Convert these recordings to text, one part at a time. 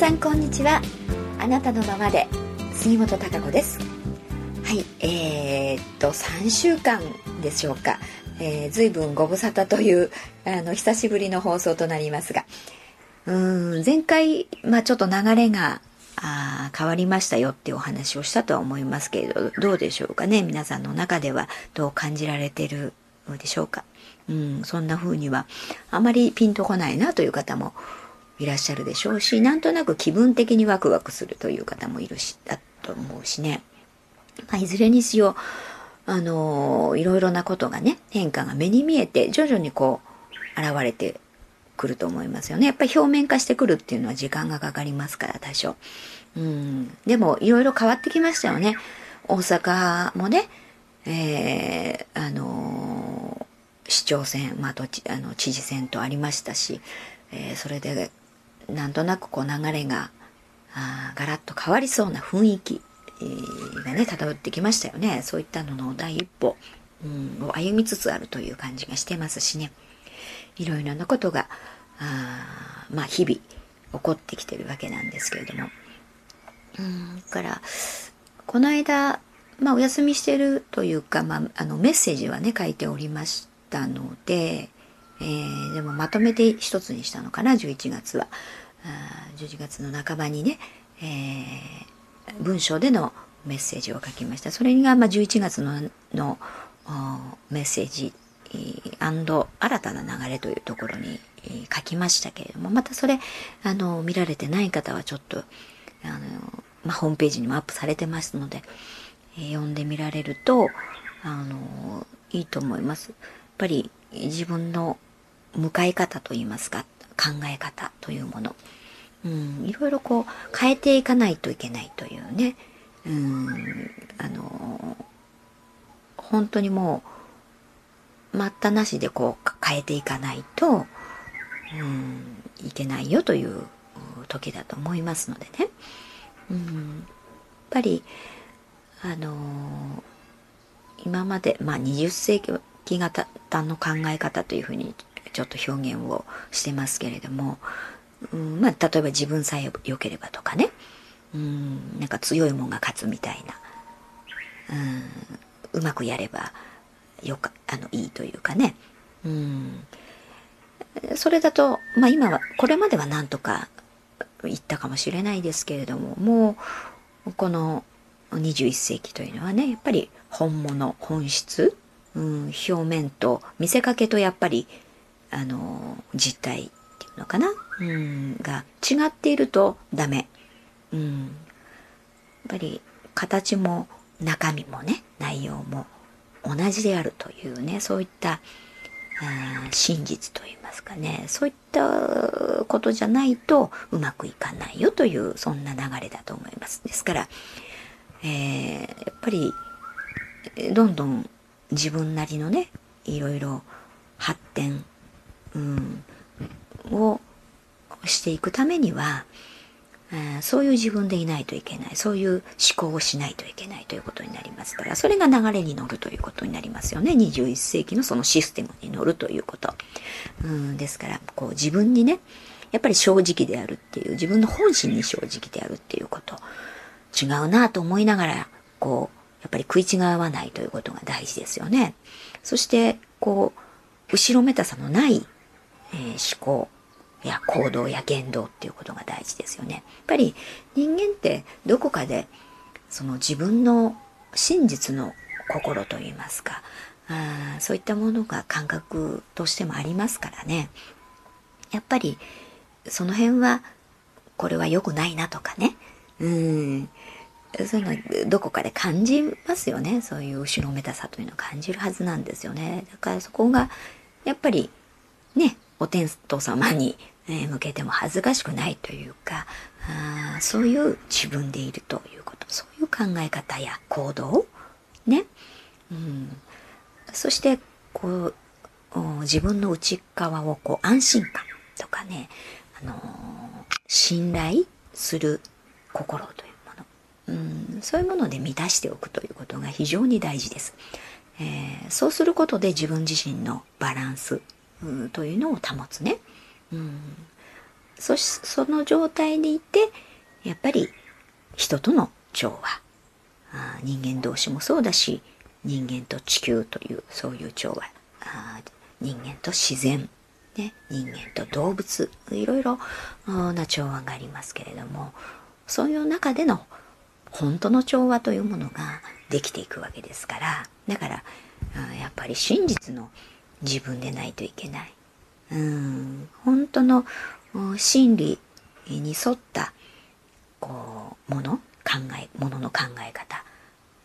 さんこんにちは。あなたのままで杉本孝子です。はいえー、っと3週間でしょうか、えー、随分ご無沙汰というあの久しぶりの放送となりますが。うん前回、まあ、ちょっと流れがあ変わりましたよっていうお話をしたとは思いますけれどどうでしょうかね。皆さんの中ではどう感じられてるでしょうか。うん、そんな風にはあまりピンとこないなという方もいらっしゃるでしょうし、なんとなく気分的にワクワクするという方もいるし、だと思うしね。まあ、いずれにしよう、あのいろいろなことがね、変化が目に見えて、徐々にこう、現れてくると思いますよね。やっぱり表面化してくるっていうのは時間がかかりますから、多少。うん。でも、いろいろ変わってきましたよね。大阪もね、えー、あのー、市長選、まあ、どち、あの、知事選とありましたし、えー、それでなんとなくこう流れがあガラッと変わりそうな雰囲気、えー、がね漂ってきましたよね。そういったのの第一歩、うん、を歩みつつあるという感じがしてますしね。いろいろなことがあまあ日々起こってきてるわけなんですけれども。うんからこの間まあお休みしてるというか、まあ、あのメッセージはね書いておりましたので、えー、でもまとめて一つにしたのかな11月はあ11月の半ばにね、えー、文章でのメッセージを書きましたそれが、まあ、11月ののメッセージ新たな流れというところに書きましたけれどもまたそれあの見られてない方はちょっとあの、まあ、ホームページにもアップされてますので、えー、読んでみられるとあのいいと思います。やっぱり自分の向かい方といいますか考え方というもの、うん、いろいろこう変えていかないといけないというね、うん、あの本当にもう待ったなしでこう変えていかないと、うん、いけないよという時だと思いますのでね、うん、やっぱりあの今まで、まあ、20世紀型の考え方というふうにちょっと表現をしてますけれども、うんまあ、例えば自分さえ良ければとかね、うん、なんか強いもんが勝つみたいな、うん、うまくやればよかあのいいというかね、うん、それだと、まあ、今はこれまではなんとか言ったかもしれないですけれどももうこの21世紀というのはねやっぱり本物本質、うん、表面と見せかけとやっぱりあの実態っていうのかな、うん、が違っているとダメ、うん、やっぱり形も中身もね内容も同じであるというねそういった真実といいますかねそういったことじゃないとうまくいかないよというそんな流れだと思います。ですから、えー、やっぱりどんどん自分なりのねいろいろ発展うん、をしていくためには、うそういう自分でいないといけない。そういう思考をしないといけないということになりますから。それが流れに乗るということになりますよね。21世紀のそのシステムに乗るということ、うん、ですからこう自分にねやっぱり正直であるっていう自分の本心に正直であるっていうこと。違うなと思いながらこうやっぱり食い違わないということが大事ですよね。そしてこう後ろめたさのないえー、思考や行動や言動っていうことが大事ですよね。やっぱり人間ってどこかでその自分の真実の心といいますかあそういったものが感覚としてもありますからね。やっぱりその辺はこれは良くないなとかね。うん。そういうのどこかで感じますよね。そういう後ろめたさというのを感じるはずなんですよね。だからそこがやっぱりねお天道様に向けても恥ずかしくないというかあそういう自分でいるということそういう考え方や行動ね、うん、そしてこう自分の内側をこう安心感とかね、あのー、信頼する心というもの、うん、そういうもので満たしておくということが非常に大事です。えー、そうすることで自分自身のバランスというのを保つね、うん、そしその状態でいてやっぱり人との調和。あ人間同士もそうだし人間と地球というそういう調和。あ人間と自然、ね、人間と動物。いろいろな調和がありますけれどもそういう中での本当の調和というものができていくわけですから。だからやっぱり真実の自分でないといけない。うん。本当の真理に沿ったこうもの考えものの考え方。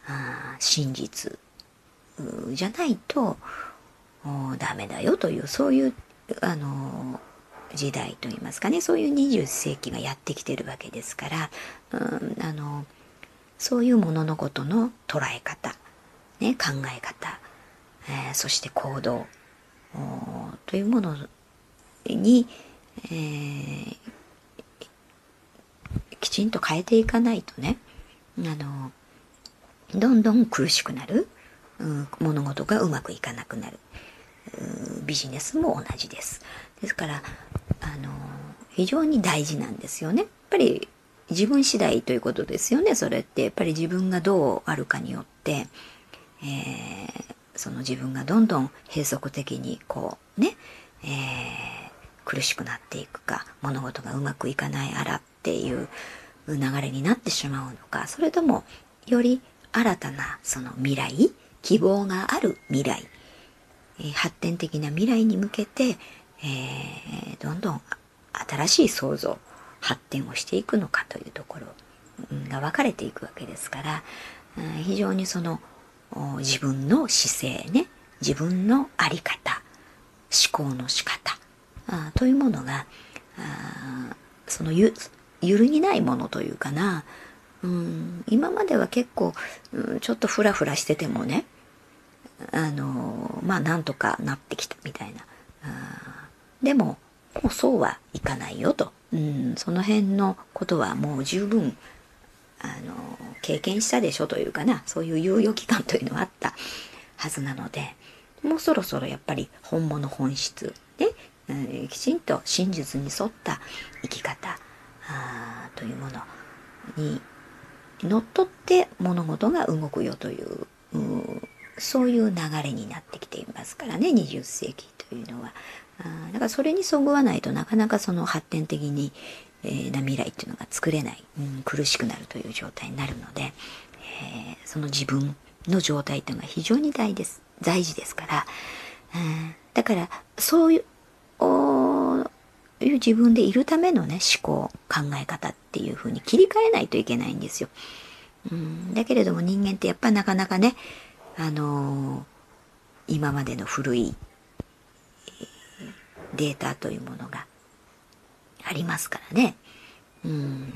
あ真実じゃないとダメだよというそういうあの時代といいますかね。そういう20世紀がやってきてるわけですから、うん、あのそういうもののことの捉え方、ね、考え方、えー、そして行動。というものに、えー、きちんと変えていかないとねあのどんどん苦しくなる、うん、物事がうまくいかなくなる。ビジネスも同じです。ですからあの非常に大事なんですよね。やっぱり自分次第ということですよねそれって。やっぱり自分がどうあるかによって、えー、その自分がどんどん閉塞的にこうね、えー、苦しくなっていくか物事がうまくいかないあらっていう流れになってしまうのかそれともより新たなその未来希望がある未来、えー、発展的な未来に向けて、えー、どんどん新しい創造発展をしていくのかというところが分かれていくわけですから、非常にその自分の姿勢ね。自分の在り方。思考の仕方。あというものがあそのゆ揺るぎないものというかな、うん、今までは結構、うん、ちょっとフラフラしててもね。あのまあなんとかなってきたみたいな。あでももうそうはいかないよと、うん、その辺のことはもう十分あの経験したでしょというかなそういう猶予期間というのはあったはずなのでもうそろそろやっぱり本物本質で、うん、きちんと真実に沿った生き方あというものにのっとって物事が動くよという、うそういう流れになってきていますからね20世紀というのは。あだからそれにそぐわないとなかなかその発展的に、えー、な未来っていうのが作れない、うん、苦しくなるという状態になるので、えー、その自分の状態というのが非常に大です大事ですから、うん、だからそういういう自分でいるためのね思考考え方っていう風に切り替えないといけないんですよ。うん、だけれども人間ってやっぱなかなかね、あのー、今までの古いデータというものがありますからね。うん。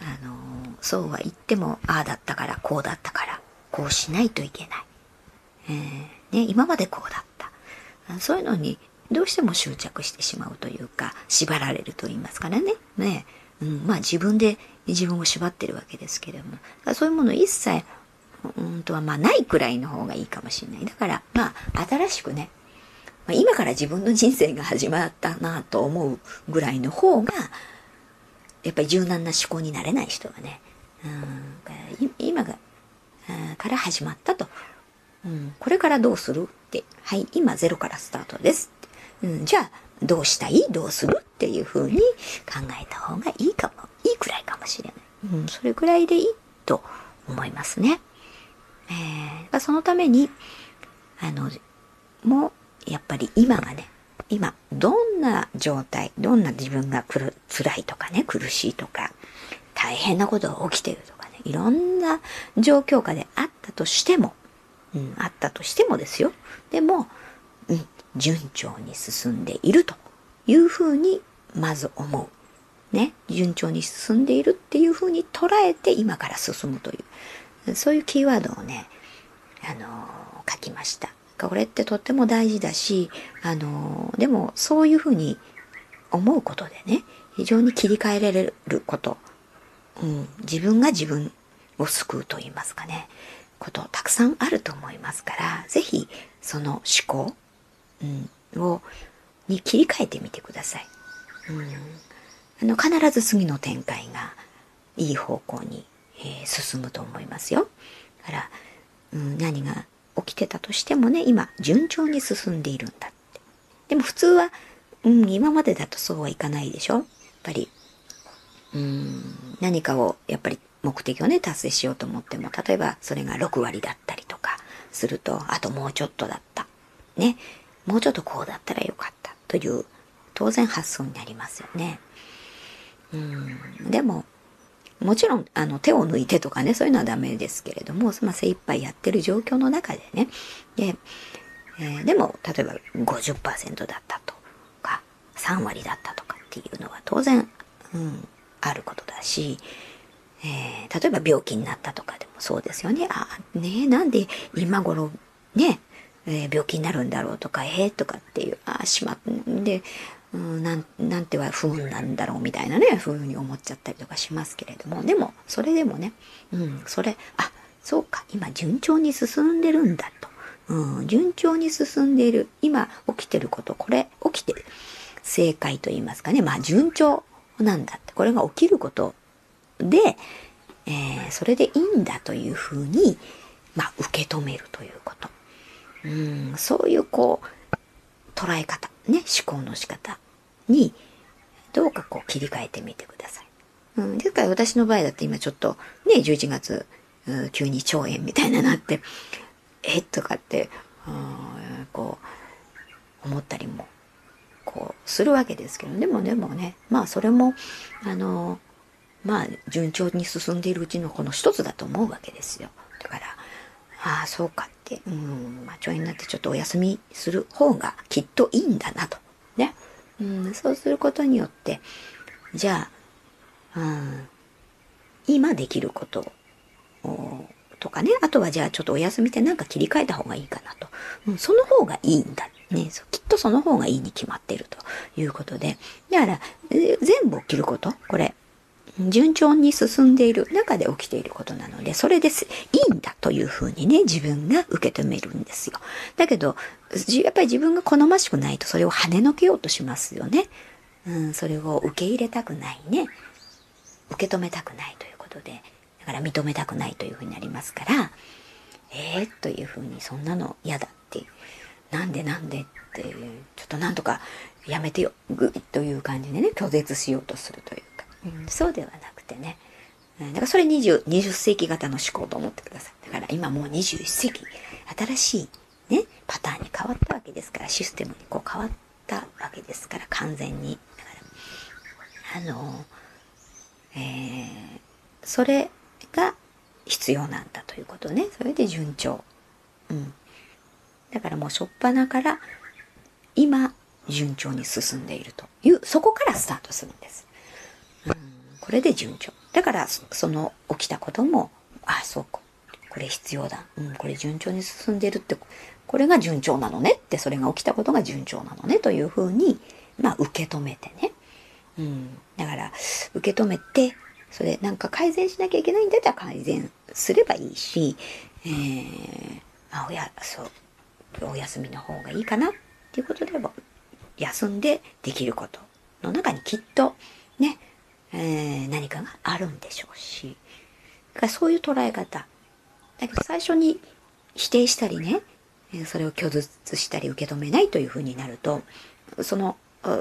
あの、そうは言っても、ああだったから、こうだったから、こうしないといけない。えー、ね、今までこうだった。そういうのに、どうしても執着してしまうというか、縛られると言いますからね。ね。うん、まあ自分で自分を縛ってるわけですけれども、そういうもの一切、うんとはまあないくらいの方がいいかもしれない。だから、まあ新しくね、まあ、今から自分の人生が始まったなと思うぐらいの方が、やっぱり柔軟な思考になれない人はね、うん、今が、から始まったと、うん。これからどうするって、はい、今ゼロからスタートです。うん、じゃあ、どうしたい？どうするっていう風に考えた方がいいかも、いいくらいかもしれない。うん、それくらいでいいと思いますね。えー、そのために、あの、もう、やっぱり今がね、今、どんな状態、どんな自分がくる辛いとかね、苦しいとか、大変なことが起きているとかね、いろんな状況下であったとしても、うん、あったとしてもですよ。でも、うん、順調に進んでいるというふうに、まず思う。ね、順調に進んでいるっていうふうに捉えて今から進むという、そういうキーワードをね、あのー、書きました。これってとっても大事だし、あの、でもそういうふうに思うことでね、非常に切り替えられること、うん、自分が自分を救うと言いますかね、ことたくさんあると思いますから、ぜひその思考、うん、を、に切り替えてみてください。うん、あの必ず次の展開がいい方向に、えー、進むと思いますよ。から、うん、何が起きてたとしてもね、今、順調に進んでいるんだって。でも普通は、うん、今までだとそうはいかないでしょ？やっぱり、うん、何かを、やっぱり目的をね、達成しようと思っても、例えばそれが6割だったりとかすると、あともうちょっとだった。ね。もうちょっとこうだったらよかったという当然発想になりますよね。うん、でも、もちろん、あの、手を抜いてとかね、そういうのはダメですけれども、まあ、精一杯やってる状況の中でね、で、えー、でも、例えば50%だったとか、3割だったとかっていうのは当然、うん、あることだし、えー、例えば病気になったとかでもそうですよね。あ、ねなんで今頃、ね、えー、病気になるんだろうとか、えー、とかっていう、あ、しまんで、うん、なん、なんては不運なんだろうみたいなね、ふうに思っちゃったりとかしますけれども、でも、それでもね、うん、それ、あ、そうか、今順調に進んでるんだと。うん、順調に進んでいる。今起きてること、これ起きてる。正解と言いますかね。まあ順調なんだって。これが起きることで、えー、それでいいんだというふうに、まあ受け止めるということ。うん、そういうこう、捉え方、ね、思考の仕方に、どうかこう切り替えてみてください。うん、ですから私の場合だって今ちょっと、ね、11月、急に腸炎みたいななって、えとかって、うん、こう、思ったりも、こう、するわけですけど、でもでもね、まあそれも、あの、まあ順調に進んでいるうちのこの一つだと思うわけですよ。だから、ああ、そうかって、うん、まあ、腸炎になってちょっとお休みする方がきっといいんだなと。ね。うん、そうすることによって、じゃあ、うん、今できることとかね、あとはじゃあちょっとお休みってなんか切り替えた方がいいかなと。うん、その方がいいんだ。ね、きっとその方がいいに決まってるということで。だから、全部を切ること、これ、順調に進んでいる中で起きていることなので、それです。いいんだというふうにね、自分が受け止めるんですよ。だけど、やっぱり自分が好ましくないとそれを跳ねのけようとしますよね。うん、それを受け入れたくないね。受け止めたくないということで、だから認めたくないというふうになりますから、えー、というふうにそんなの嫌だって、なんでなんでって、ちょっとなんとかやめてよ、ぐという感じでね、拒絶しようとするというそうではなくてね。だからそれ 20, 20世紀型の思考と思ってください。だから今もう21世紀、新しいね、パターンに変わったわけですから、システムにこう変わったわけですから、完全に。だから、あの、えー、それが必要なんだということね。それで順調。うん。だからもう初っ端から今順調に進んでいるという、そこからスタートするんです。これで順調。だから、その起きたことも、ああ、そうか。これ必要だ。うん、これ順調に進んでるって、これが順調なのねって、それが起きたことが順調なのねというふうに、まあ、受け止めてね。うん。だから、受け止めて、それなんか改善しなきゃいけないんだったら改善すればいいし、えー、あ、おや、そう、お休みの方がいいかなっていうことでも、休んでできることの中にきっと、ね、えー、何かがあるんでしょうし、だからそういう捉え方。だけど最初に否定したりね、それを拒絶したり受け止めないというふうになると、その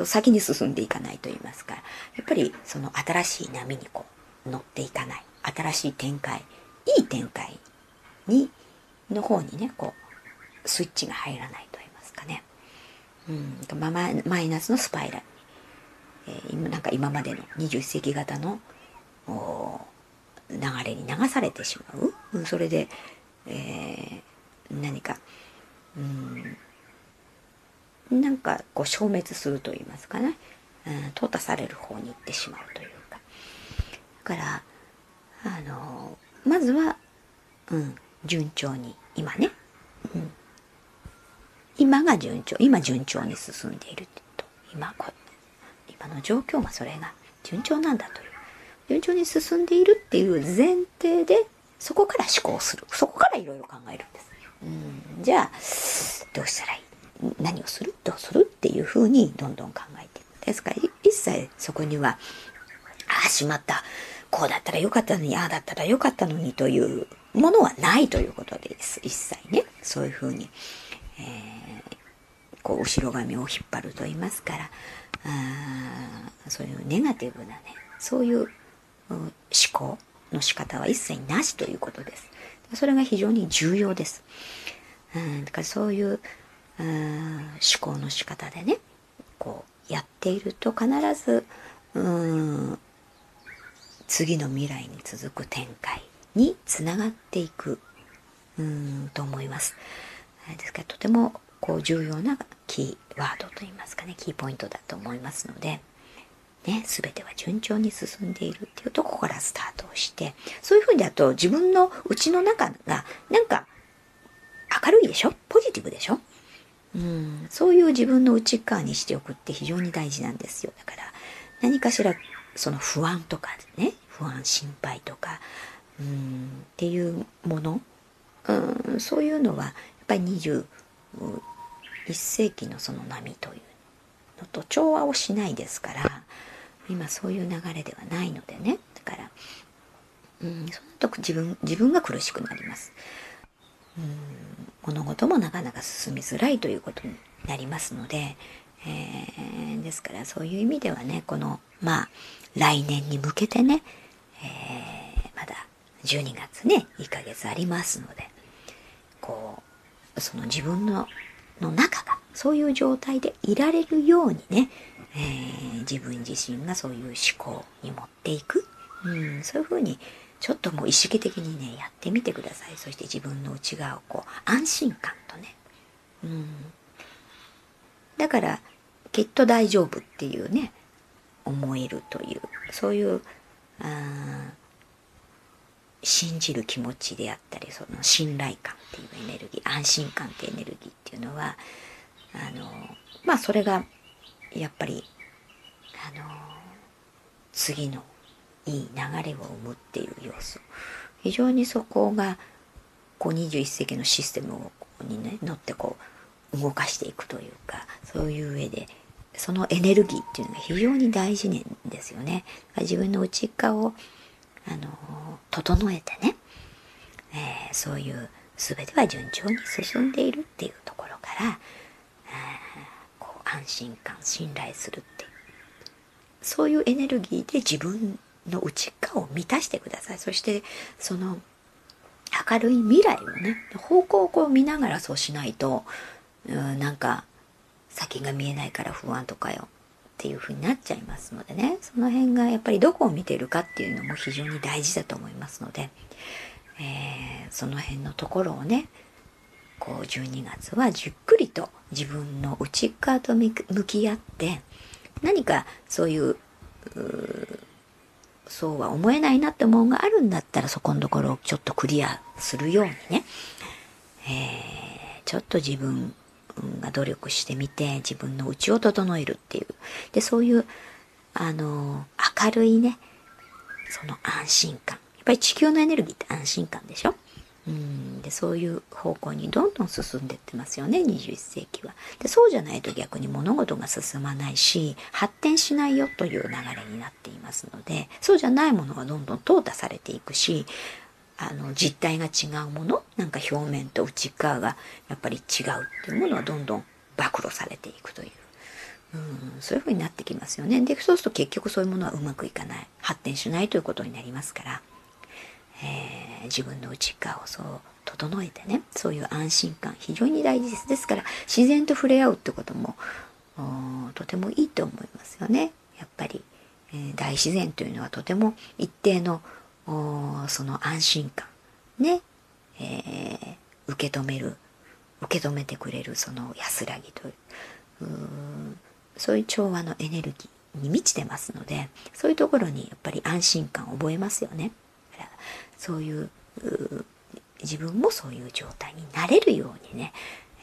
先に進んでいかないと言いますか、やっぱりその新しい波にこう乗っていかない。新しい展開、いい展開に、の方にね、こう、スイッチが入らないと言いますかね。うん、まマイナスのスパイラルえー、なんか今までの21世紀型の流れに流されてしまう。それで、えー、何か、うん、なんかこう消滅すると言いますかね、うん、淘汰される方に行ってしまうというか。だから、あのまずは、うん、順調に、今ね、うん、今が順調、今順調に進んでいると。今こ今の状況がそれが順調なんだという。順調に進んでいるっていう前提でそこから思考する。そこからいろいろ考えるんです。うん。じゃあどうしたらいい？何をする？どうする？っていうふうにどんどん考えていくですから一切そこにはああしまった。こうだったらよかったのにああだったらよかったのにというものはないということです。一切ね。そういうふうに、えー、こう後ろ髪を引っ張ると言いますからあそういうネガティブなねそういう思考の仕方は一切なしということですそれが非常に重要です。うん、だからそういうう思考の仕方でねこうやっていると必ずうん次の未来に続く展開につながっていくうんと思います。ですからとてもこう重要なキーワードといいますかねキーポイントだと思いますので。ね、全ては順調に進んでいるっていうとこからスタートをしてそういうふうだと自分の内の中がなんか明るいでしょ？ポジティブでしょ？うんそういう自分の内側にしておくって非常に大事なんですよだから何かしらその不安とかね不安心配とかうんっていうものうんそういうのはやっぱり1世紀のその波というのと調和をしないですから今そういう流れではないのでね。だからうんそのと自分自分が苦しくなります。うん物事もなかなか進みづらいということになりますので、えー、ですからそういう意味ではねこのまあ来年に向けてね、えー、まだ12月ね1ヶ月ありますのでこうその自分のの中がそういう状態でいられるようにねえー、自分自身がそういう思考に持っていく、うん、そういうふうにちょっともう意識的にねやってみてください。そして自分の内側をこう安心感とね、うん、だからきっと大丈夫っていうね思えるというそういうあ信じる気持ちであったりその信頼感っていうエネルギー安心感ってエネルギーっていうのはあのまあそれがやっぱりあの次のいい流れを生むっていう要素非常にそこがこう21世紀のシステムをにね乗ってこう動かしていくというかそういう上でそのエネルギーっていうのが非常に大事なんですよね。自分の内側をあの整えてね、えー、そういう全ては順調に進んでいるっていうところからあこう、安心感信頼するっていうそういうエネルギーで自分の内側を満たしてください。そしてその明るい未来をね方向をこう見ながらそうしないとうんなんか先が見えないから不安とかよ。っていう風になっちゃいますのでね。その辺がやっぱりどこを見てるかっていうのも非常に大事だと思いますので、えー、その辺のところをねこう12月はじっくりと自分の内側と向き合って何かそういうそうは思えないなって思うがあるんだったらそこのところをちょっとクリアするようにね、えー、ちょっと自分が努力してみて自分の内を整えるっていう。でそういうあの明るいねその安心感。やっぱり地球のエネルギーって安心感でしょ？うん。でそういう方向にどんどん進んでってますよね21世紀は。でそうじゃないと逆に物事が進まないし発展しないよという流れになっていますのでそうじゃないものがどんどん淘汰されていくしあの実態が違うものなんか表面と内側がやっぱり違うっていうものはどんどん暴露されていくという。うん、そういうふうになってきますよね。で、そうすると結局そういうものはうまくいかない。発展しないということになりますから。えー、自分の内側をそう整えてねそういう安心感非常に大事ですですから自然と触れ合うってこともとてもいいと思いますよねやっぱり、えー、大自然というのはとても一定のその安心感。ね、えー、受け止める。受け止めてくれるその安らぎという。そういう調和のエネルギーに満ちてますのでそういうところにやっぱり安心感を覚えますよね。そういう自分もそういう状態になれるようにね、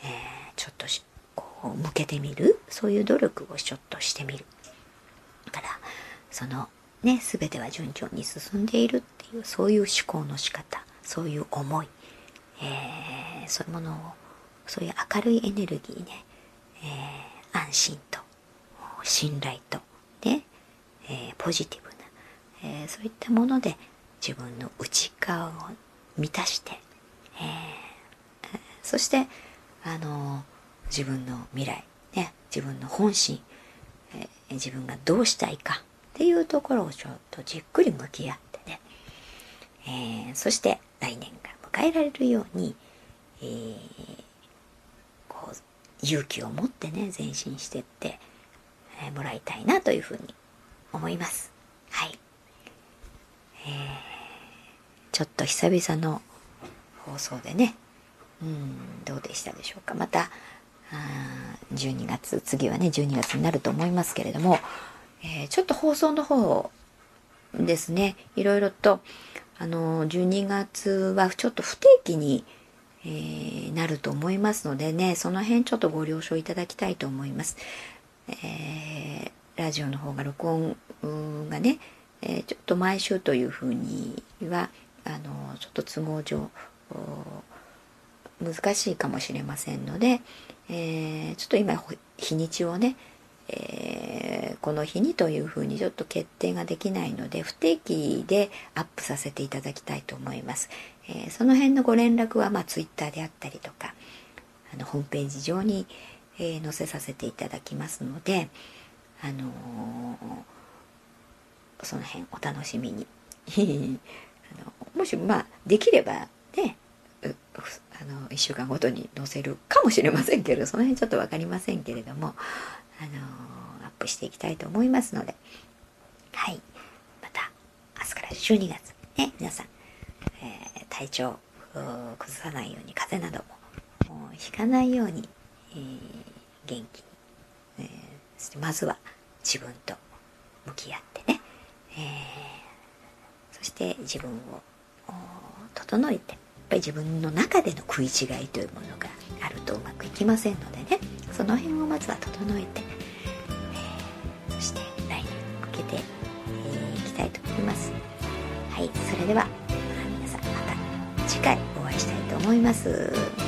えー、ちょっとこう向けてみる。そういう努力をちょっとしてみる。だからそのね全ては順調に進んでいるっていうそういう思考の仕方そういう思い、えー、そういうものをそういう明るいエネルギーね、えー、安心と信頼とね、えー、ポジティブな、えー、そういったもので自分の内側を満たして、えー、そしてあの自分の未来、ね、自分の本心、えー、自分がどうしたいかっていうところをちょっとじっくり向き合ってね、えー、そして来年が迎えられるように、えー、こう勇気を持ってね前進してって、え、もらいたいなというふうに思います。はい。えー、ちょっと久々の放送でね、うん、どうでしたでしょうか。また、あ12月、次はね、12月になると思いますけれども、えー、ちょっと放送の方ですね、いろいろと、あの、12月はちょっと不定期に、えー、なると思いますのでね、その辺ちょっとご了承いただきたいと思います。えー、ラジオの方が録音がね、えー、ちょっと毎週というふうには、あの、ちょっと都合上、難しいかもしれませんので、えー、ちょっと今日にちをね、えー、この日にというふうにちょっと決定ができないので不定期でアップさせていただきたいと思います、えー、その辺のご連絡はまあ Twitter であったりとかあのホームページ上に、えー、載せさせていただきますのであのその辺お楽しみに。あのもしまあできればねあの1週間ごとに載せるかもしれませんけどその辺ちょっと分かりませんけれども、あのアップしていきたいと思いますので。はい。また明日から12月ね皆さん、えー、体調崩さないように風邪などもひかないように、えー、元気に、えー、まずは自分と向き合ってね、え、そして自分を整えてぱり自分の中での食い違いというものがあるとうまくいきませんのでね。その辺をまずは整えて、えー、そして来年に向けてい、えー、きたいと思います。はいそれでは皆さんまた次回お会いしたいと思います。